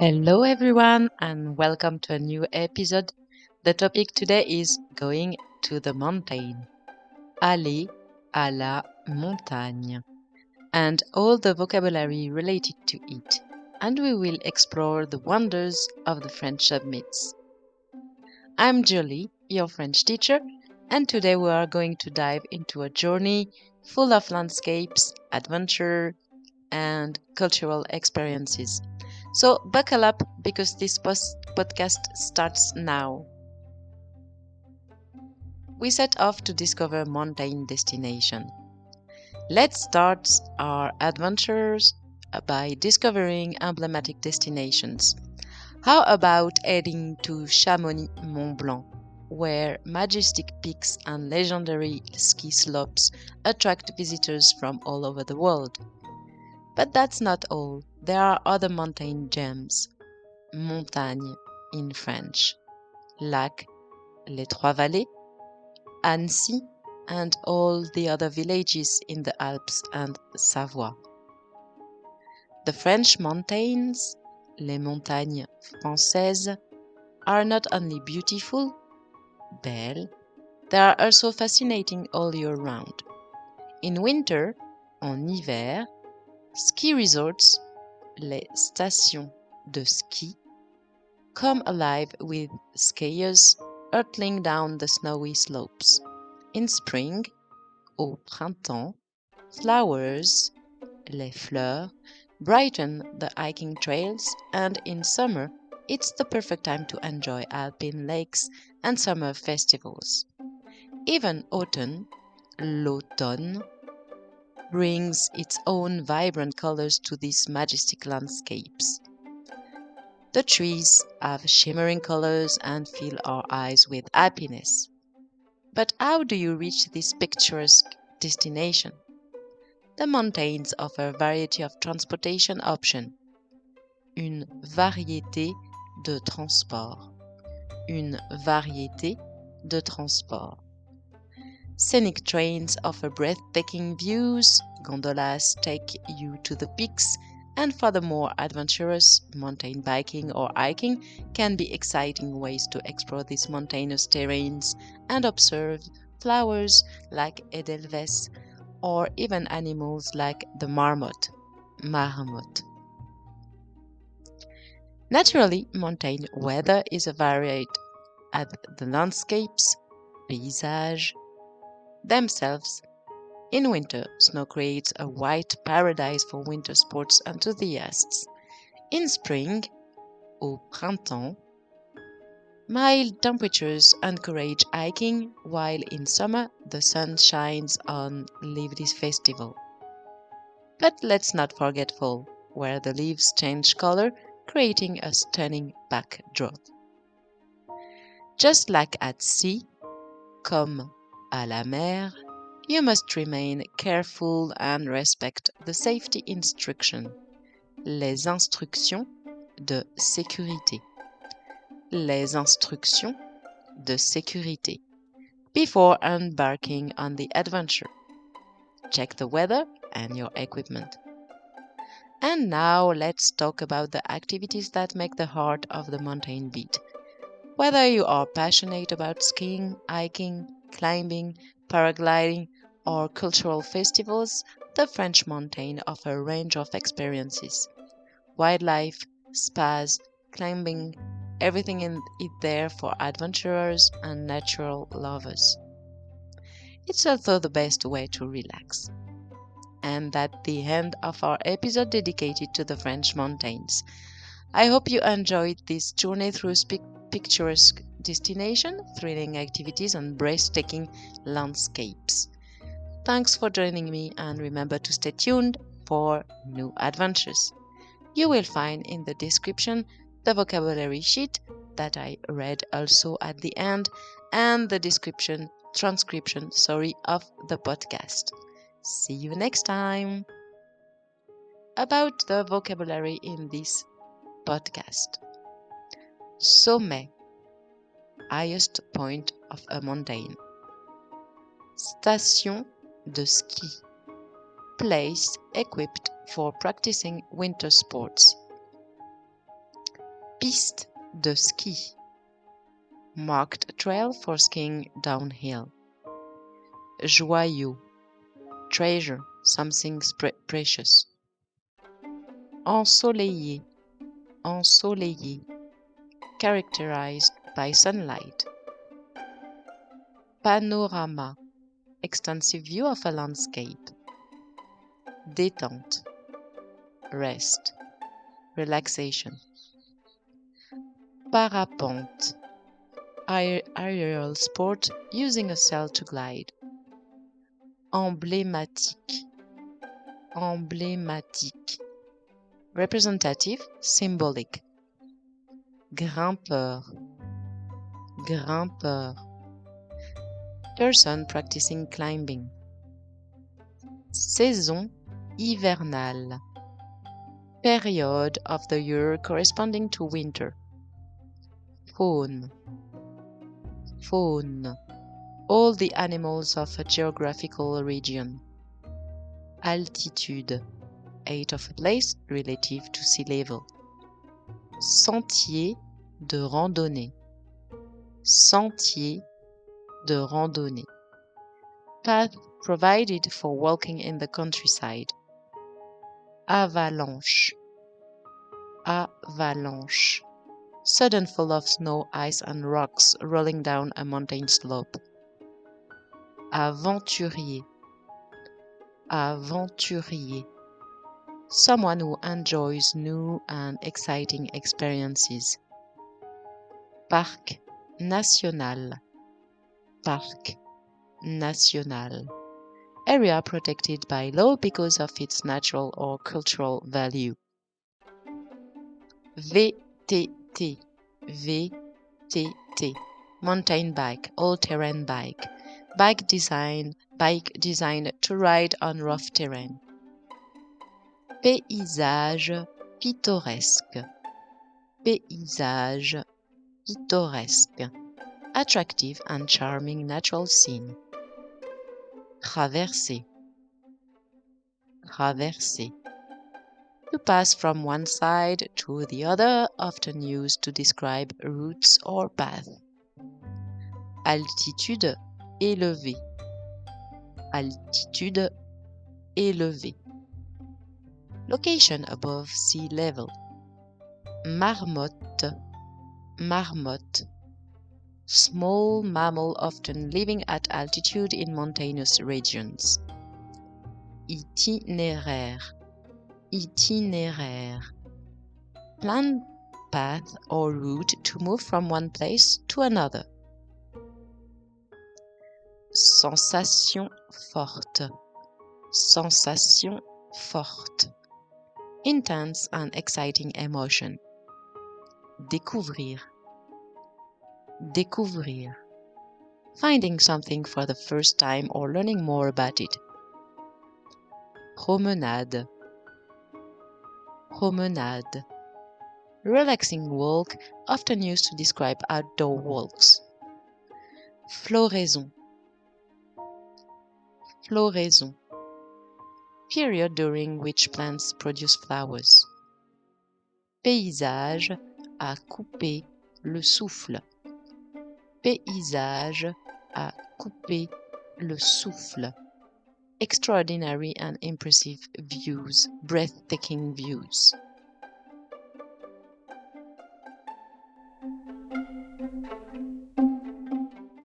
Hello, everyone, and welcome to a new episode. The topic today is going to the mountain. Aller à la montagne, and all the vocabulary related to it. And we will explore the wonders of the French summits. I'm Julie, your French teacher, and today we are going to dive into a journey full of landscapes, adventure, and cultural experiences. So buckle up because this podcast starts now. We set off to discover mountain destination. Let's start our adventures by discovering emblematic destinations. How about heading to Chamonix Mont Blanc, where majestic peaks and legendary ski slopes attract visitors from all over the world? But that's not all. There are other mountain gems. Montagne in French. Lac, Les Trois Vallées, Annecy, and all the other villages in the Alps and Savoie. The French mountains, les montagnes françaises, are not only beautiful, belles, they are also fascinating all year round. In winter, en hiver, ski resorts, les stations de ski, come alive with skiers hurtling down the snowy slopes. In spring, au printemps, flowers, les fleurs, brighten the hiking trails, and in summer, it's the perfect time to enjoy alpine lakes and summer festivals. Even autumn, l'automne, brings its own vibrant colors to these majestic landscapes. The trees have shimmering colors and fill our eyes with happiness. But how do you reach this picturesque destination? The mountains offer a variety of transportation options. Une variété de transport. Une variété de transport. Scenic trains offer breathtaking views, gondolas take you to the peaks, and for the more adventurous, mountain biking or hiking can be exciting ways to explore these mountainous terrains and observe flowers like Edelweiss or even animals like the marmot. Naturally, mountain weather is a varied at the landscapes, paysage, themselves. In winter, snow creates a white paradise for winter sports enthusiasts. In spring, au printemps, mild temperatures encourage hiking, while in summer the sun shines on lively festival. But let's not forget fall, where the leaves change color, creating a stunning backdrop. Just like at sea, comme à la mer, you must remain careful and respect the safety instruction. Les instructions de sécurité. Les instructions de sécurité. Before embarking on the adventure, check the weather and your equipment. And now let's talk about the activities that make the heart of the mountain beat. Whether you are passionate about skiing, hiking, climbing, paragliding, or cultural festivals, the French mountain offer a range of experiences. Wildlife, spas, climbing, everything in it there for adventurers and natural lovers. It's also the best way to relax. And that's the end of our episode dedicated to the French mountains. I hope you enjoyed this journey through picturesque destination, thrilling activities, and breathtaking landscapes. Thanks for joining me, and remember to stay tuned for new adventures. You will find in the description the vocabulary sheet that I read also at the end and the description transcription sorry of the podcast. See you next time. About the vocabulary in this podcast. Sommet highest point of a mountain. Station de ski place equipped for practicing winter sports. Piste de ski. Marked trail for skiing downhill. Joyau. Treasure, something precious. Ensoleillé. Ensoleillé. Characterized by sunlight. Panorama. Extensive view of a landscape. Détente. Rest. Relaxation. Parapente. Aerial sport using a sail to glide. Emblématique. Emblématique. Representative, symbolic. Grimpeur. Grimpeur. Person practicing climbing. Saison hivernale. Period of the year corresponding to winter. Faune. Faune. All the animals of a geographical region. Altitude. Height of a place relative to sea level. Sentier de randonnée. Sentier de randonnée. Path provided for walking in the countryside. Avalanche. Avalanche. Sudden fall of snow, ice, and rocks rolling down a mountain slope. Aventurier. Aventurier. Someone who enjoys new and exciting experiences. Parc national. Parc national area protected by law because of its natural or cultural value. VTT VTT mountain bike, all-terrain bike, bike design, bike designed to ride on rough terrain. Paysage pittoresque, paysage pittoresque, attractive and charming natural scene. Traverser. Traverser. To pass from one side to the other, often used to describe routes or paths. Altitude élevée. Altitude élevée. Location above sea level. Marmotte. Marmotte small mammal often living at altitude in mountainous regions. Itinéraire Itinéraire Planned path or route to move from one place to another. Sensation forte Sensation forte Intense and exciting emotion. Découvrir Découvrir. Finding something for the first time or learning more about it. Promenade. Promenade. Relaxing walk, often used to describe outdoor walks. Floraison. Floraison. Period during which plants produce flowers. Paysage à couper le souffle paysage à couper le souffle. Extraordinary and impressive views, breathtaking views.